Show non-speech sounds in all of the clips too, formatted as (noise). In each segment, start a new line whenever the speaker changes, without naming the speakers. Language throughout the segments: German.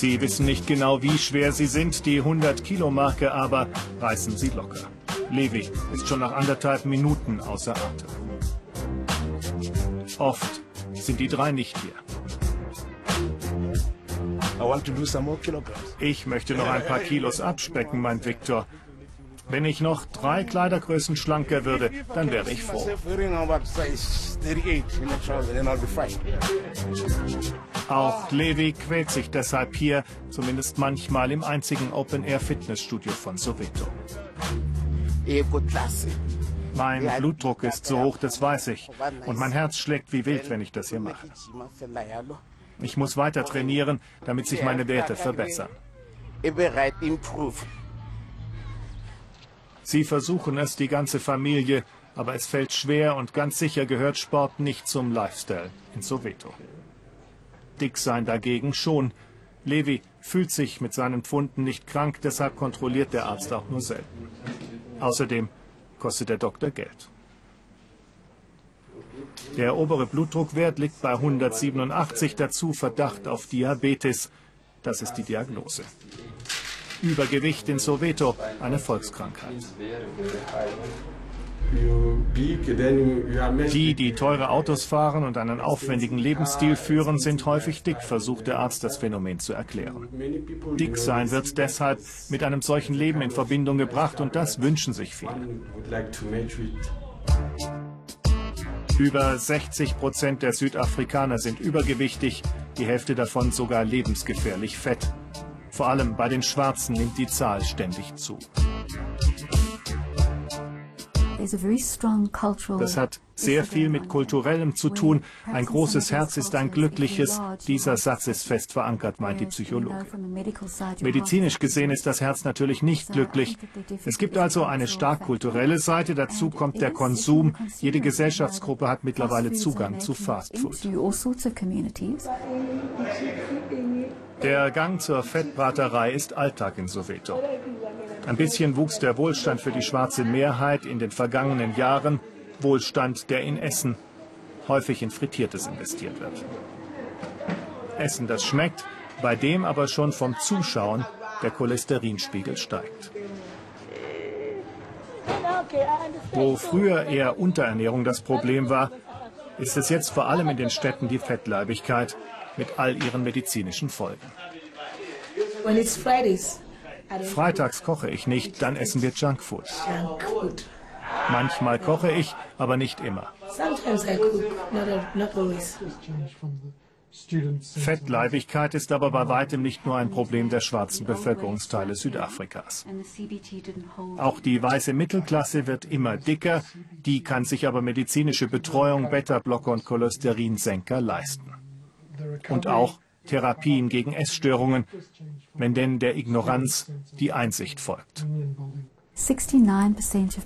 Sie wissen nicht genau, wie schwer sie sind, die 100-Kilo-Marke, aber reißen sie locker. Levi ist schon nach anderthalb Minuten außer Atem. Oft sind die drei nicht hier. Ich möchte noch ein paar Kilos abspecken, meint Victor. Wenn ich noch drei Kleidergrößen schlanker würde, dann wäre ich froh. Auch Levi quält sich deshalb hier, zumindest manchmal im einzigen Open-Air-Fitnessstudio von Soweto. Mein Blutdruck ist so hoch, das weiß ich. Und mein Herz schlägt wie wild, wenn ich das hier mache. Ich muss weiter trainieren, damit sich meine Werte verbessern. Sie versuchen es, die ganze Familie, aber es fällt schwer und ganz sicher gehört Sport nicht zum Lifestyle in Soweto. Dick sein dagegen schon. Levi fühlt sich mit seinen Pfunden nicht krank, deshalb kontrolliert der Arzt auch nur selten. Außerdem kostet der Doktor Geld. Der obere Blutdruckwert liegt bei 187, dazu Verdacht auf Diabetes. Das ist die Diagnose. Übergewicht in Soweto, eine Volkskrankheit. Die, die teure Autos fahren und einen aufwendigen Lebensstil führen, sind häufig dick, versucht der Arzt das Phänomen zu erklären. Dick sein wird deshalb mit einem solchen Leben in Verbindung gebracht und das wünschen sich viele. Über 60 Prozent der Südafrikaner sind übergewichtig, die Hälfte davon sogar lebensgefährlich fett. Vor allem bei den Schwarzen nimmt die Zahl ständig zu. Das hat sehr viel mit Kulturellem zu tun. Ein großes Herz ist ein glückliches. Dieser Satz ist fest verankert, meint die Psychologin. Medizinisch gesehen ist das Herz natürlich nicht glücklich. Es gibt also eine stark kulturelle Seite. Dazu kommt der Konsum. Jede Gesellschaftsgruppe hat mittlerweile Zugang zu Fastfood. Der Gang zur Fettbraterei ist Alltag in Soweto. Ein bisschen wuchs der Wohlstand für die schwarze Mehrheit in den vergangenen Jahren. Wohlstand, der in Essen, häufig in Frittiertes investiert wird. Essen, das schmeckt, bei dem aber schon vom Zuschauen der Cholesterinspiegel steigt. Wo früher eher Unterernährung das Problem war, ist es jetzt vor allem in den Städten die Fettleibigkeit mit all ihren medizinischen Folgen. Freitags koche ich nicht, dann essen wir Junkfood. Manchmal koche ich, aber nicht immer. Fettleibigkeit ist aber bei weitem nicht nur ein Problem der schwarzen Bevölkerungsteile Südafrikas. Auch die weiße Mittelklasse wird immer dicker, die kann sich aber medizinische Betreuung, Beta-Blocker und Cholesterinsenker leisten. Und auch Therapien gegen Essstörungen, wenn denn der Ignoranz die Einsicht folgt.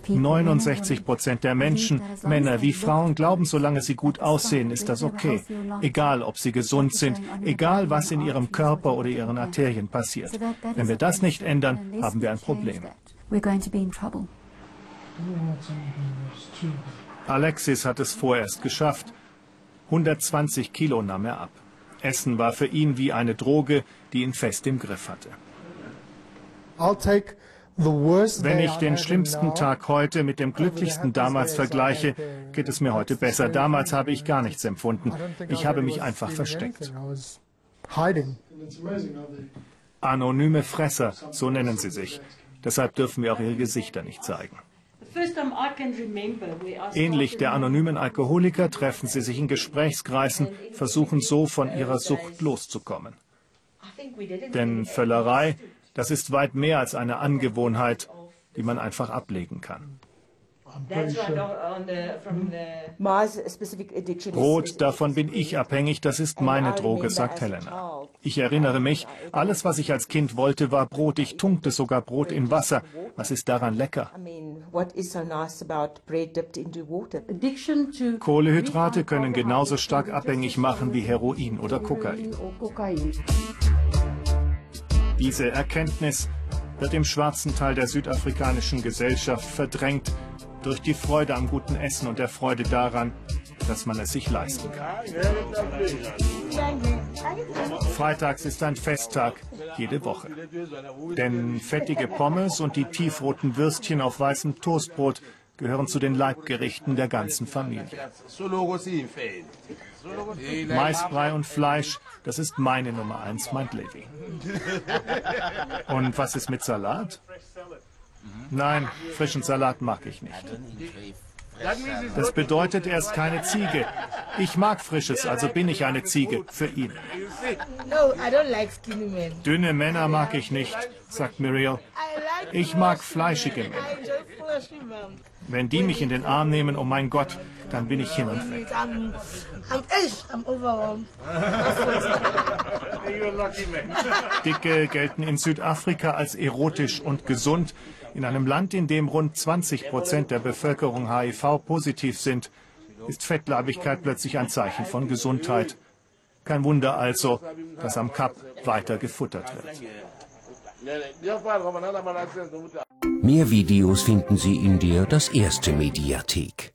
69 Prozent der Menschen, Männer wie Frauen, glauben, solange sie gut aussehen, ist das okay. Egal, ob sie gesund sind, egal, was in ihrem Körper oder ihren Arterien passiert. Wenn wir das nicht ändern, haben wir ein Problem. Alexis hat es vorerst geschafft. 120 Kilo nahm er ab. Essen war für ihn wie eine Droge, die ihn fest im Griff hatte. Wenn ich den schlimmsten Tag heute mit dem glücklichsten damals vergleiche, geht es mir heute besser. Damals habe ich gar nichts empfunden. Ich habe mich einfach versteckt. Anonyme Fresser, so nennen sie sich. Deshalb dürfen wir auch ihre Gesichter nicht zeigen. Ähnlich der anonymen Alkoholiker treffen sie sich in Gesprächskreisen, versuchen so von ihrer Sucht loszukommen. Denn Völlerei, das ist weit mehr als eine Angewohnheit, die man einfach ablegen kann. Brot, davon bin ich abhängig, das ist meine Droge, sagt Helena. Ich erinnere mich, alles, was ich als Kind wollte, war Brot. Ich tunkte sogar Brot in Wasser. Was ist daran lecker? Kohlehydrate können genauso stark abhängig machen wie Heroin oder Kokain. Diese Erkenntnis wird im schwarzen Teil der südafrikanischen Gesellschaft verdrängt durch die Freude am guten Essen und der Freude daran, dass man es sich leisten kann. Freitags ist ein Festtag, jede Woche. Denn fettige Pommes und die tiefroten Würstchen auf weißem Toastbrot gehören zu den Leibgerichten der ganzen Familie. Maisbrei und Fleisch, das ist meine Nummer eins, meint Levi. Und was ist mit Salat? Nein, frischen Salat mag ich nicht. Das bedeutet, er ist keine Ziege. Ich mag Frisches, also bin ich eine Ziege für ihn. Dünne Männer mag ich nicht, sagt Muriel. Ich mag fleischige Männer. Wenn die mich in den Arm nehmen, oh mein Gott, dann bin ich hin und weg. (laughs) Dicke gelten in Südafrika als erotisch und gesund. In einem Land, in dem rund 20 Prozent der Bevölkerung HIV-positiv sind, ist Fettleibigkeit plötzlich ein Zeichen von Gesundheit. Kein Wunder also, dass am Kap weiter gefuttert wird.
Mehr Videos finden Sie in der Das Erste Mediathek.